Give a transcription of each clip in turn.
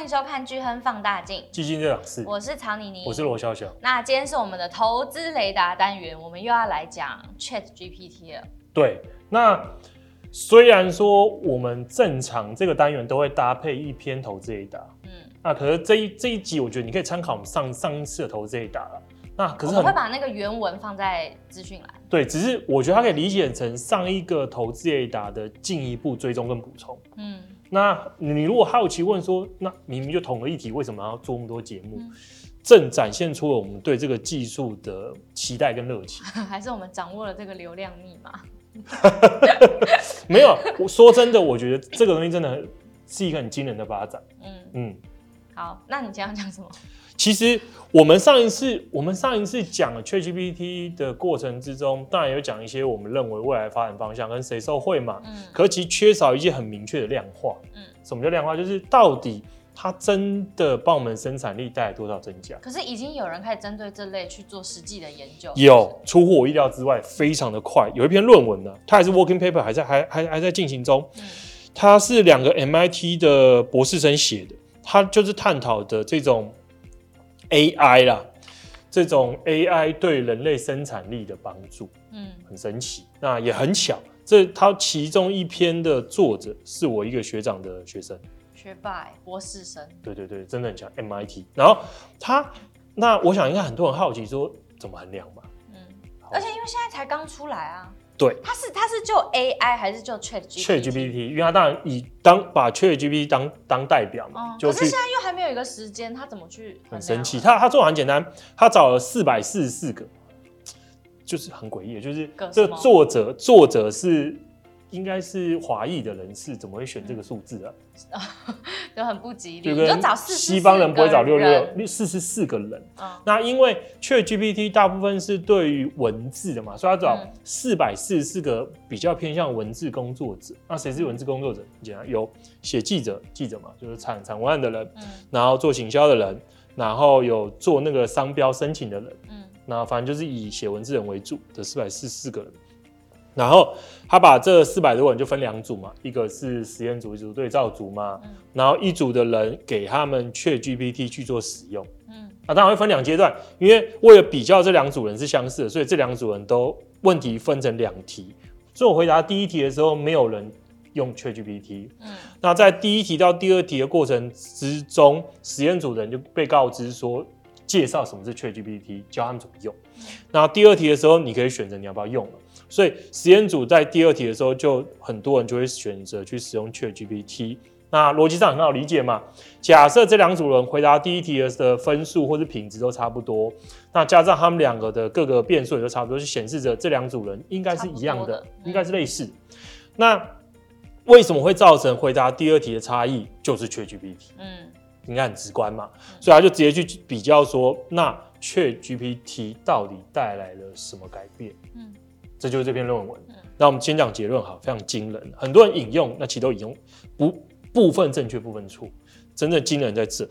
欢迎收看《巨亨放大镜》，基金这档事，我是曹妮妮，我是罗小小。那今天是我们的投资雷达单元，我们又要来讲 Chat GPT 了。对，那虽然说我们正常这个单元都会搭配一篇投资雷达，嗯，那可是这一这一集，我觉得你可以参考我们上上一次的投资雷达了。那可是我会把那个原文放在资讯栏。对，只是我觉得它可以理解成上一个投资雷达的进一步追踪跟补充。嗯。那你如果好奇问说，那明明就同个议题，为什么要做那么多节目？嗯、正展现出了我们对这个技术的期待跟热情。还是我们掌握了这个流量密码？没有，我说真的，我觉得这个东西真的是一个很惊人的发展。嗯嗯，好，那你今天要讲什么？其实我们上一次，我们上一次讲 ChatGPT 的过程之中，当然有讲一些我们认为未来发展方向跟谁受惠嘛。嗯。可其实缺少一些很明确的量化。嗯。什么叫量化？就是到底它真的帮我们生产力带来多少增加？可是已经有人开始针对这类去做实际的研究。有出乎我意料之外，非常的快。有一篇论文呢，它还是 working paper，还在还还还在进行中。嗯。它是两个 MIT 的博士生写的，它就是探讨的这种。AI 啦，这种 AI 对人类生产力的帮助，嗯，很神奇。那也很巧，这他其中一篇的作者是我一个学长的学生，学霸，博士生。对对对，真的很强，MIT。然后他，那我想应该很多人好奇说，怎么衡量嘛？嗯，而且因为现在才刚出来啊。对，它是它是就 AI 还是就 Chat GPT？Chat GPT，因为它当然以当把 Chat GPT 当当代表嘛，嗯、就可是现在又还没有一个时间，他怎么去？很神奇，他他做的很简单，他找了四百四十四个，就是很诡异，就是这作者作者是。应该是华裔的人士，怎么会选这个数字啊？就很不吉利。就跟西方人不会找六六六四十四个人。那因为 ChatGPT 大部分是对于文字的嘛，所以他找四百四十四个比较偏向文字工作者。那谁是文字工作者？你讲有写记者，记者嘛，就是产产文案的人，然后做行销的人，然后有做那个商标申请的人，嗯，那反正就是以写文字人为主的四百四十四个人。然后他把这四百多个人就分两组嘛，一个是实验组，一组对照组嘛。嗯、然后一组的人给他们 ChatGPT 去做使用。嗯，啊，当然会分两阶段，因为为了比较这两组人是相似的，所以这两组人都问题分成两题。所以我回答第一题的时候，没有人用 ChatGPT。嗯，那在第一题到第二题的过程之中，实验组的人就被告知说，介绍什么是 ChatGPT，教他们怎么用。嗯、那第二题的时候，你可以选择你要不要用了。所以实验组在第二题的时候，就很多人就会选择去使用 ChatGPT。那逻辑上很好理解嘛？假设这两组人回答第一题的分数或是品质都差不多，那加上他们两个的各个变数也都差不多，就显示着这两组人应该是一样的，的应该是类似。那为什么会造成回答第二题的差异？就是 ChatGPT。嗯，应该很直观嘛。所以他就直接去比较说，那 ChatGPT 到底带来了什么改变？嗯。这就是这篇论文。那我们先讲结论哈，非常惊人。很多人引用，那其实都引用不部分正确，部分错。真正惊人在这，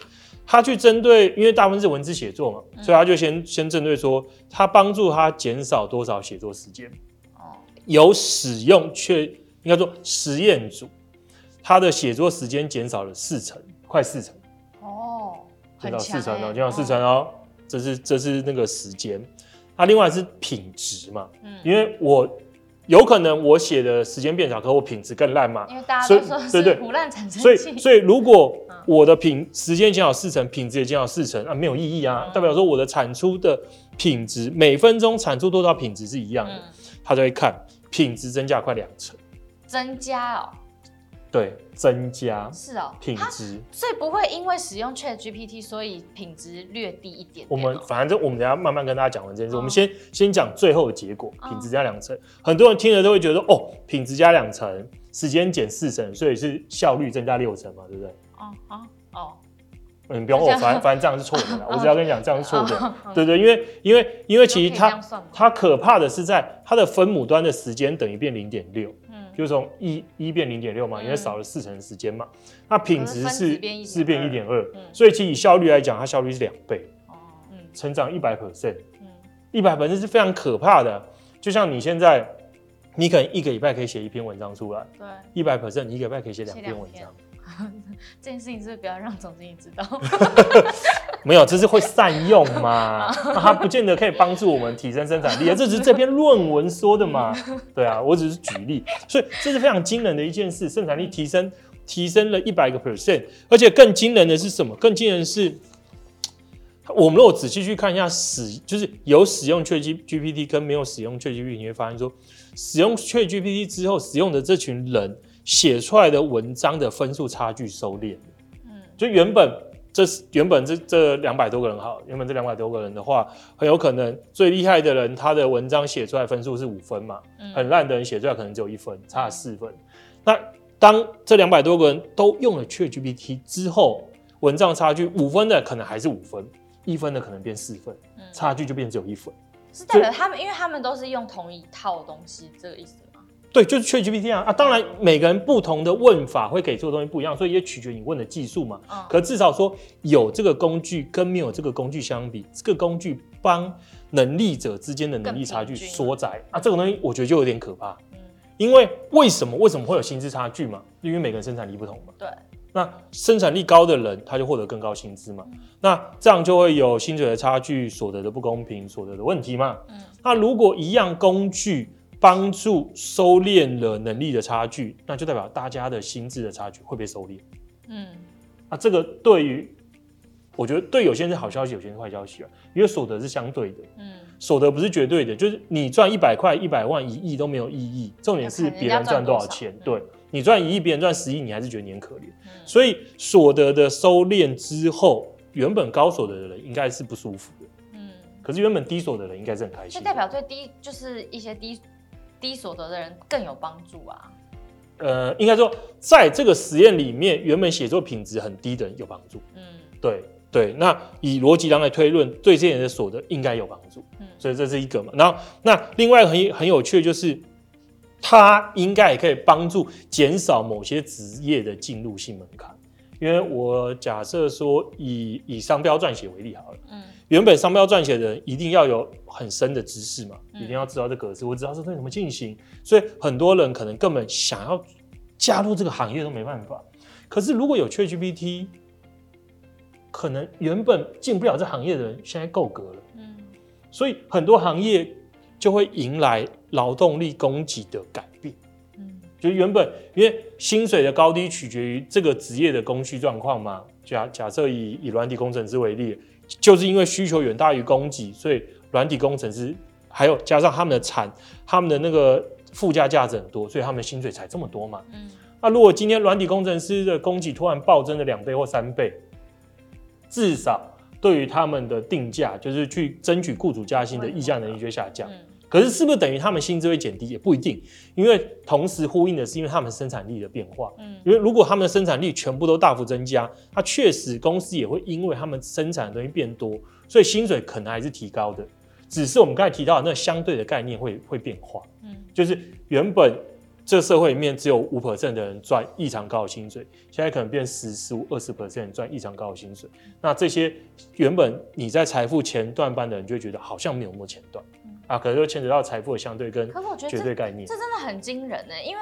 他去针对，因为大部分是文字写作嘛，所以他就先先针对说，他帮助他减少多少写作时间。哦，有使用却应该说实验组，他的写作时间减少了四成，快四成。哦，减少四成哦，减少四成哦，这是这是那个时间。那、啊、另外是品质嘛，嗯，因为我有可能我写的时间变少，可我品质更烂嘛，因为大家都说是唬烂产生器，所以所以如果我的品时间减少四成，品质也减少四成，啊，没有意义啊，嗯、代表说我的产出的品质每分钟产出多少品质是一样的，嗯、他就会看品质增加快两成，增加哦。对，增加是哦，品质，所以不会因为使用 Chat GPT，所以品质略低一点点。我们反正我们等下慢慢跟大家讲完这件事。我们先先讲最后的结果，品质加两成。很多人听了都会觉得，哦，品质加两成，时间减四成，所以是效率增加六成嘛，对不对？哦哦哦，你不用哦，反正反正这样是错的啦。我只要跟你讲，这样是错的。对对，因为因为因为其实它它可怕的是在它的分母端的时间等于变零点六。就从一一变零点六嘛，因为少了四成时间嘛。那品质是四变一点二，所以其实以效率来讲，它效率是两倍。哦，嗯，成长一百 percent，嗯，一百 percent 是非常可怕的。就像你现在，你可能一个礼拜可以写一篇文章出来，对，一百 percent 你一个礼拜可以写两篇文章，这件事情是不是不要让总经理知道？没有，这是会善用嘛？那它不见得可以帮助我们提升生产力啊，这只是这篇论文说的嘛？对啊，我只是举例，所以这是非常惊人的一件事，生产力提升提升了一百个 percent，而且更惊人的是什么？更惊人的是，我们如果仔细去看一下使，就是有使用 ChatGPT 跟没有使用 ChatGPT，你会发现说，使用 ChatGPT 之后，使用的这群人写出来的文章的分数差距收敛，嗯，就原本。这是原本这这两百多个人哈，原本这两百多个人的话，很有可能最厉害的人他的文章写出来分数是五分嘛，嗯、很烂的人写出来可能只有一分，差了四分。那当这两百多个人都用了 ChatGPT 之后，文章差距五分的可能还是五分，一分的可能变四分，差距就变只有一分。是代表他们，因为他们都是用同一套东西，这个意思。对，就是 ChatGPT 啊啊！当然，每个人不同的问法会给出的东西不一样，所以也取决你问的技术嘛。嗯。可至少说，有这个工具跟没有这个工具相比，这个工具帮能力者之间的能力差距缩窄啊，这个东西我觉得就有点可怕。嗯。因为为什么为什么会有薪资差距嘛？因为每个人生产力不同嘛。对。那生产力高的人，他就获得更高薪资嘛。嗯。那这样就会有薪水的差距、所得的不公平、所得的问题嘛。嗯。那如果一样工具，帮助收敛了能力的差距，那就代表大家的心智的差距会被收敛。嗯，啊，这个对于我觉得对有些人是好消息，有些人是坏消息啊，因为所得是相对的。嗯，所得不是绝对的，就是你赚一百块、一百万、一亿都没有意义，重点是别人赚多少钱。对，嗯，你赚一亿，别人赚十亿，你还是觉得你很可怜。嗯，所以所得的收敛之后，原本高所得的人应该是不舒服的。嗯，可是原本低所得的人应该是很开心。就代表最低就是一些低。低所得的人更有帮助啊？呃，应该说，在这个实验里面，原本写作品质很低的人有帮助。嗯，对对。那以逻辑上来推论，对这些人的所得应该有帮助。嗯，所以这是一个嘛。然后，那另外很很有趣的就是，它应该也可以帮助减少某些职业的进入性门槛。因为我假设说以，以以商标撰写为例好了。嗯。原本商标撰写的人一定要有很深的知识嘛，嗯、一定要知道这格式，我知道这东西怎么进行，所以很多人可能根本想要加入这个行业都没办法。可是如果有 ChatGPT，可能原本进不了这行业的人现在够格了。嗯，所以很多行业就会迎来劳动力供给的改变。嗯，就原本因为薪水的高低取决于这个职业的供需状况嘛。假假设以以软体工程师为例。就是因为需求远大于供给，所以软体工程师还有加上他们的产，他们的那个附加价值很多，所以他们的薪水才这么多嘛。嗯，那如果今天软体工程师的供给突然暴增了两倍或三倍，至少对于他们的定价，就是去争取雇主加薪的议价能力就下降。嗯可是是不是等于他们薪资会减低？也不一定，因为同时呼应的是因为他们生产力的变化。嗯，因为如果他们的生产力全部都大幅增加，那确实公司也会因为他们生产的东西变多，所以薪水可能还是提高的。只是我们刚才提到的那相对的概念会会变化。嗯，就是原本这社会里面只有五 percent 的人赚异常高的薪水，现在可能变十、十五、二十 percent 赚异常高的薪水。那这些原本你在财富前段班的人就会觉得好像没有那么前段。啊，可能就牵扯到财富的相对跟绝对概念，这，这真的很惊人呢，因为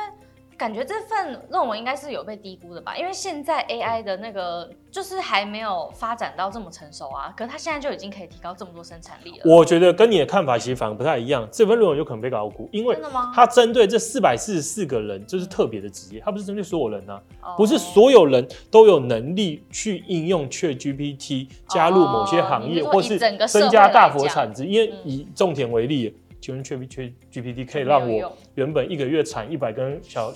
感觉这份论文应该是有被低估的吧？因为现在 AI 的那个就是还没有发展到这么成熟啊，可是它现在就已经可以提高这么多生产力了。我觉得跟你的看法其实反而不太一样，这份论文有可能被高估，因为它针对这四百四十四个人就是特别的职业，它不是针对所有人啊，不是所有人都有能力去应用 ChatGPT 加入某些行业，或是增加大幅产值。因为以种田为例。请问 ChatGPT 可以让我原本一个月产一百根小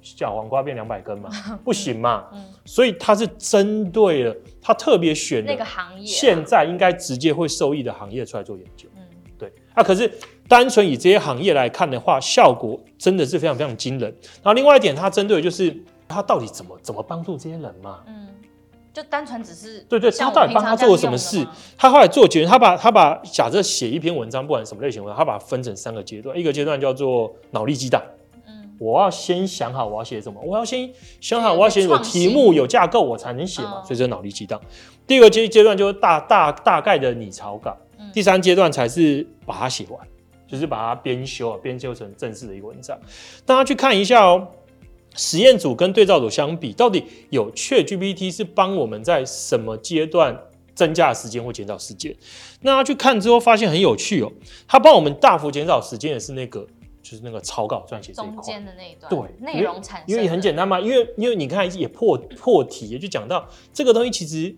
小黄瓜变两百根吗？不行嘛。嗯，所以它是针对了，它特别选那个行业，现在应该直接会受益的行业出来做研究。嗯，对。啊，可是单纯以这些行业来看的话，效果真的是非常非常惊人。然后另外一点，它针对的就是它到底怎么怎么帮助这些人嘛？嗯。就单纯只是对对，他到底帮他做了什么事？他后来做结论，他把他把假设写一篇文章，不管什么类型文章，他把它分成三个阶段。一个阶段叫做脑力激荡，嗯，我要先想好我要写什么，我要先想好我要写什么题目有架构，我才能写嘛。所以这是脑力激荡。第二个阶阶段就是大大大概的拟草稿，第三阶段才是把它写完，就是把它编修啊，编修成正式的一个文章。大家去看一下哦。实验组跟对照组相比，到底有 ChatGPT 是帮我们在什么阶段增加时间或减少时间？那他去看之后发现很有趣哦，他帮我们大幅减少时间的是那个。就是那个草稿撰写中间的那一段，对，内容产生，因为很简单嘛，因为因为你看也破破题，也就讲到这个东西其实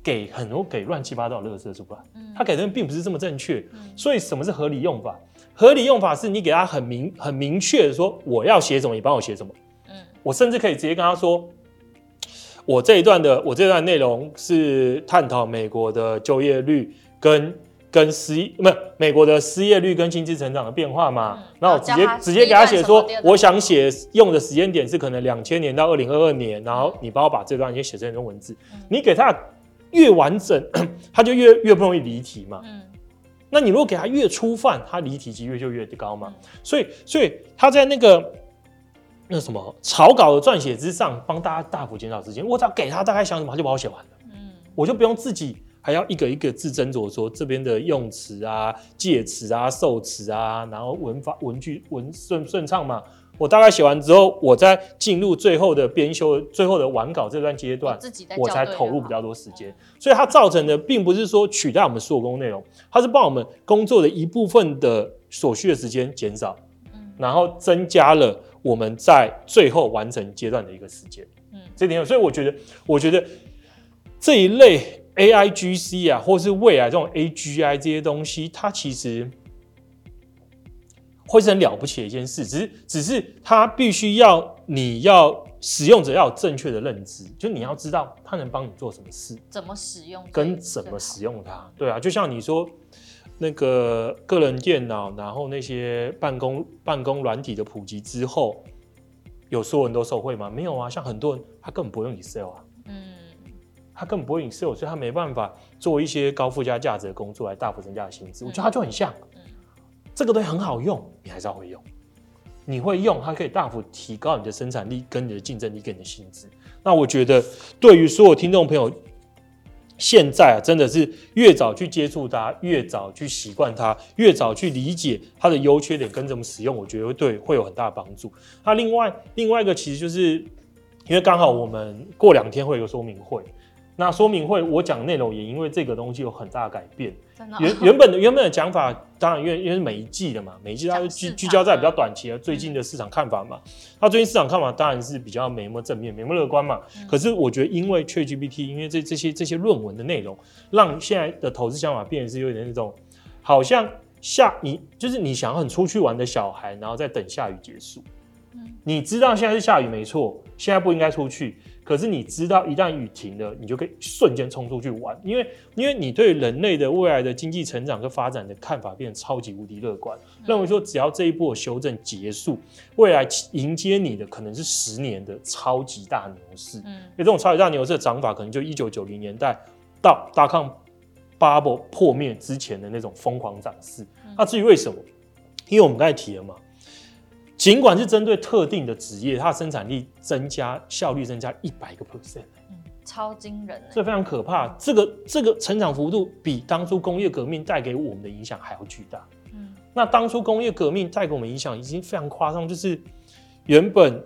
给很多给乱七八糟的垃圾出来，嗯，他给的并不是这么正确，嗯，所以什么是合理用法？合理用法是你给他很明很明确的说我要写什么，你帮我写什么，嗯，我甚至可以直接跟他说，我这一段的我这段内容是探讨美国的就业率跟。跟失业不是美国的失业率跟经济成长的变化嘛？那、嗯、我直接直接给他写说，我想写用的时间点是可能两千年到二零二二年，然后你帮我把这段先写成一种文字。嗯、你给他越完整，他就越越不容易离题嘛。嗯，那你如果给他越粗泛，他离题几率就越高嘛。嗯、所以所以他在那个那什么草稿的撰写之上，帮大家大幅减少时间。我只要给他大概想什么，他就把我写完了。嗯，我就不用自己。还要一个一个字斟酌，说这边的用词啊、介词啊、受词啊，然后文法文句文顺顺畅嘛。我大概写完之后，我再进入最后的编修、最后的完稿这段阶段，我才投入比较多时间。所以它造成的并不是说取代我们所有工作内容，它是帮我们工作的一部分的所需的时间减少，然后增加了我们在最后完成阶段的一个时间。嗯，这点，所以我觉得，我觉得这一类。A I G C 啊，或是未来这种 A G I 这些东西，它其实会是很了不起的一件事。只是，只是它必须要你要使用者要有正确的认知，就你要知道它能帮你做什么事，怎么使用，跟怎么使用它。对啊，就像你说那个个人电脑，然后那些办公办公软体的普及之后，有所有人都受惠吗？没有啊，像很多人他根本不用 Excel 啊。嗯他根本不会 Excel，所以他没办法做一些高附加价值的工作来大幅增加薪资。我觉得他就很像，这个东西很好用，你还是要会用。你会用，它可以大幅提高你的生产力、跟你的竞争力、跟你的薪资。那我觉得，对于所有听众朋友，现在啊，真的是越早去接触它，越早去习惯它，越早去理解它的优缺点跟怎么使用，我觉得对会有很大帮助。那另外另外一个，其实就是因为刚好我们过两天会有个说明会。那说明会我讲内容也因为这个东西有很大的改变。原原本的原本的讲法，当然因为因为是每一季的嘛，每一季它会聚聚焦在比较短期的最近的市场看法嘛。它最近市场看法当然是比较没那么正面，没那么乐观嘛。可是我觉得因为 ChatGPT，因为这这些这些论文的内容，让现在的投资想法变得是有点那种，好像下你就是你想要很出去玩的小孩，然后再等下雨结束。你知道现在是下雨没错，现在不应该出去。可是你知道，一旦雨停了，你就可以瞬间冲出去玩，因为因为你对人类的未来的经济成长跟发展的看法变得超级无敌乐观，认为说只要这一波修正结束，未来迎接你的可能是十年的超级大牛市。嗯，因为这种超级大牛市的涨法，可能就一九九零年代到大康 bubble 破灭之前的那种疯狂涨势。那至于为什么？因为我们刚才提了嘛。尽管是针对特定的职业，它的生产力增加、效率增加一百个 percent，嗯，超惊人，这非常可怕。这个这个成长幅度比当初工业革命带给我们的影响还要巨大。嗯，那当初工业革命带给我们影响已经非常夸张，就是原本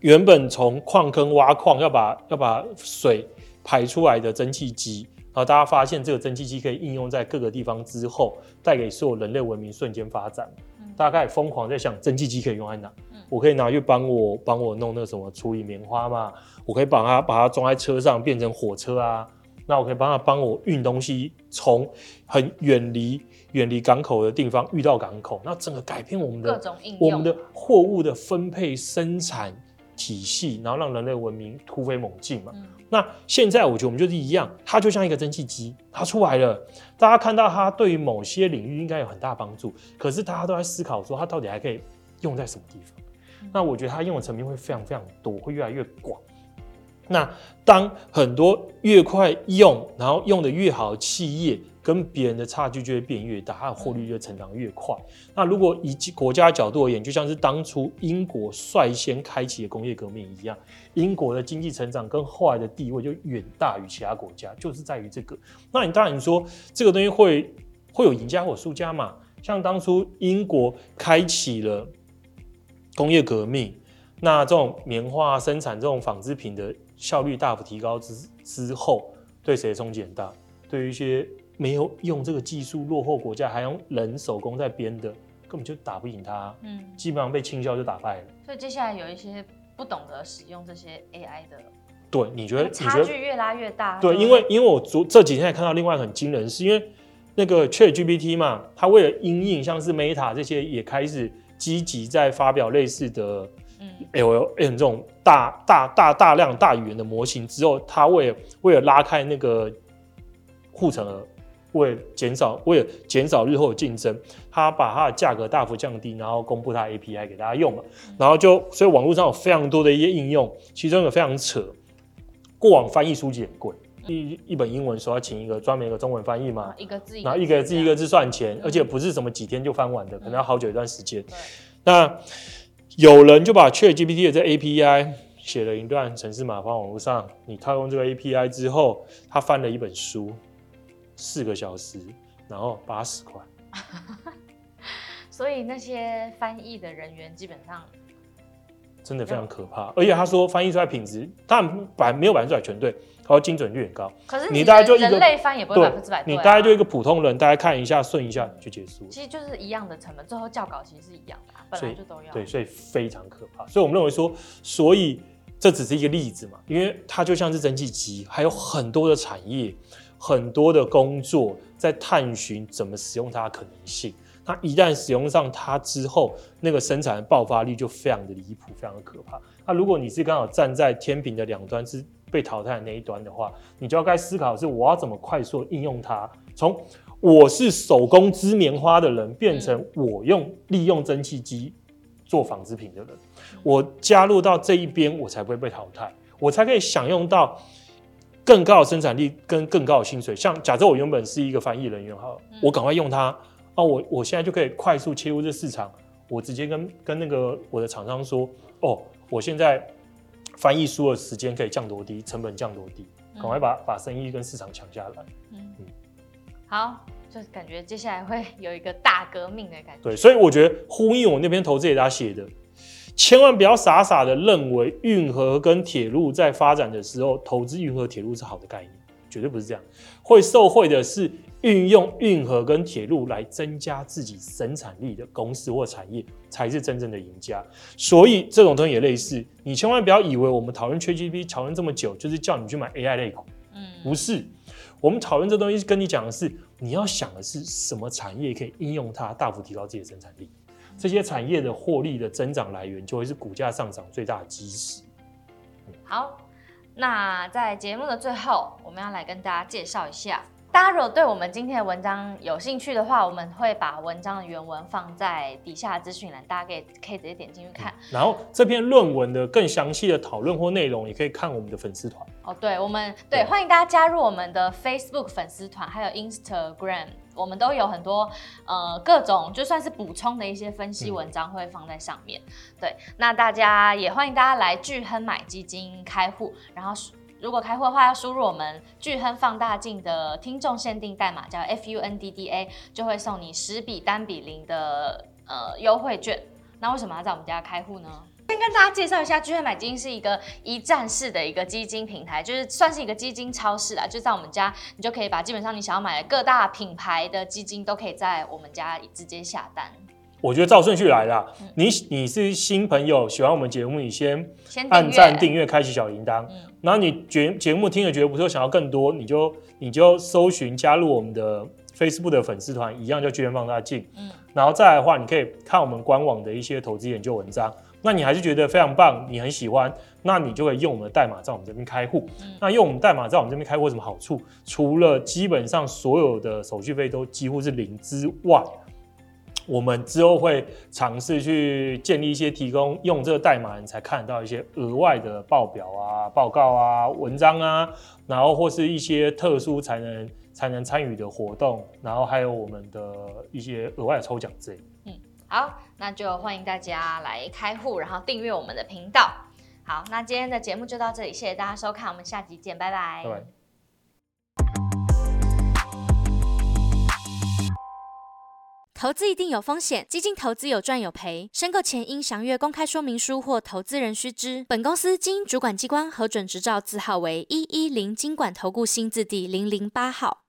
原本从矿坑挖矿要把要把水排出来的蒸汽机，然后大家发现这个蒸汽机可以应用在各个地方之后，带给所有人类文明瞬间发展。大概疯狂在想蒸汽机可以用在哪？嗯、我可以拿去帮我帮我弄那个什么处理棉花嘛？我可以把它把它装在车上变成火车啊？那我可以帮他帮我运东西，从很远离远离港口的地方运到港口，那整个改变我们的各种应用，我们的货物的分配生产体系，然后让人类文明突飞猛进嘛。嗯那现在我觉得我们就是一样，它就像一个蒸汽机，它出来了，大家看到它对于某些领域应该有很大帮助，可是大家都在思考说它到底还可以用在什么地方？嗯、那我觉得它用的层面会非常非常多，会越来越广。那当很多越快用，然后用的越好的企业。跟别人的差距就会变越大，它的获利就成长越快。那如果以国家角度而言，就像是当初英国率先开启的工业革命一样，英国的经济成长跟后来的地位就远大于其他国家，就是在于这个。那你当然你说这个东西会会有赢家或输家嘛？像当初英国开启了工业革命，那这种棉花生产这种纺织品的效率大幅提高之之后，对谁的冲击很大？对于一些没有用这个技术落后国家，还用人手工在编的，根本就打不赢他。嗯，基本上被倾销就打败了。所以接下来有一些不懂得使用这些 AI 的。对，你觉得差距越拉越大？对，因为因为我昨这几天也看到另外很惊人，是因为那个 ChatGPT 嘛，它为了因应像是 Meta 这些也开始积极在发表类似的 LLM 这种大大大大量大语言的模型之后，它为了为了拉开那个护城河，为了减少为了减少日后的竞争，他把它的价格大幅降低，然后公布它 API 给大家用嘛，然后就所以网络上有非常多的一些应用，其中有非常扯。过往翻译书籍很贵，一一本英文书要请一个专门一个中文翻译嘛，一个字，然后一个字一个字算钱，而且不是什么几天就翻完的，可能要好久一段时间。对，那有人就把 ChatGPT 的这 API 写了一段程式码放网络上，你套用这个 API 之后，他翻了一本书，四个小时，然后八十块。所以那些翻译的人员基本上。真的非常可怕，而且他说翻译出来品质，当然百没有百分之百全对，他说精准率很高。可是你大概就一个人类翻也不会百分之百对，你大概就一个普通人，大概看一下顺一下就结束。其实就是一样的成本，最后校稿其实是一样的，本来就都要。对，所以非常可怕。所以我们认为说，所以这只是一个例子嘛，因为它就像是蒸汽机，还有很多的产业，很多的工作在探寻怎么使用它的可能性。它一旦使用上它之后，那个生产的爆发力就非常的离谱，非常的可怕。那如果你是刚好站在天平的两端，是被淘汰的那一端的话，你就要该思考是我要怎么快速应用它，从我是手工织棉花的人，变成我用利用蒸汽机做纺织品的人，我加入到这一边，我才不会被淘汰，我才可以享用到更高的生产力跟更高的薪水。像假设我原本是一个翻译人员哈，我赶快用它。哦，我我现在就可以快速切入这市场，我直接跟跟那个我的厂商说，哦，我现在翻译书的时间可以降多低，成本降多低，赶快把把生意跟市场抢下来。嗯嗯，好，就感觉接下来会有一个大革命的感觉。对，所以我觉得呼应我那篇投资给大家写的，千万不要傻傻的认为运河跟铁路在发展的时候，投资运河铁路是好的概念，绝对不是这样，会受惠的是。运用运河跟铁路来增加自己生产力的公司或产业，才是真正的赢家。所以这种东西也类似，你千万不要以为我们讨论 ChatGPT 讨论这么久，就是叫你去买 AI 类股。嗯，不是。我们讨论这东西，跟你讲的是，你要想的是什么产业可以应用它，大幅提高自己的生产力。这些产业的获利的增长来源，就会是股价上涨最大的基石。好，那在节目的最后，我们要来跟大家介绍一下。大家如果对我们今天的文章有兴趣的话，我们会把文章的原文放在底下的资讯栏，大家可以可以直接点进去看。然后这篇论文的更详细的讨论或内容，也可以看我们的粉丝团。哦，对，我们对，对欢迎大家加入我们的 Facebook 粉丝团，还有 Instagram，我们都有很多呃各种就算是补充的一些分析文章会放在上面。嗯、对，那大家也欢迎大家来巨亨买基金开户，然后。如果开户的话，要输入我们巨亨放大镜的听众限定代码，叫 FUNDDA，就会送你十笔单笔零的呃优惠券。那为什么要在我们家开户呢？先跟大家介绍一下，巨亨买基金是一个一站式的一个基金平台，就是算是一个基金超市啦。就在我们家，你就可以把基本上你想要买的各大品牌的基金，都可以在我们家直接下单。我觉得照顺序来啦，嗯、你你是新朋友，喜欢我们节目，你先按赞、订阅、开启小铃铛。嗯、然后你节节目听了觉得不错，想要更多，你就你就搜寻加入我们的 Facebook 的粉丝团，一样叫巨亨放大镜。嗯，然后再来的话，你可以看我们官网的一些投资研究文章。那你还是觉得非常棒，你很喜欢，那你就可以用我们的代码在我们这边开户。嗯、那用我们代码在我们这边开户有什么好处？除了基本上所有的手续费都几乎是零之外，我们之后会尝试去建立一些提供用这个代码你才看得到一些额外的报表啊、报告啊、文章啊，然后或是一些特殊才能才能参与的活动，然后还有我们的一些额外的抽奖之类。嗯，好，那就欢迎大家来开户，然后订阅我们的频道。好，那今天的节目就到这里，谢谢大家收看，我们下集见，拜拜。拜拜。投资一定有风险，基金投资有赚有赔，申购前应详阅公开说明书或投资人须知。本公司经主管机关核准执照字号为一一零金管投顾新字第零零八号。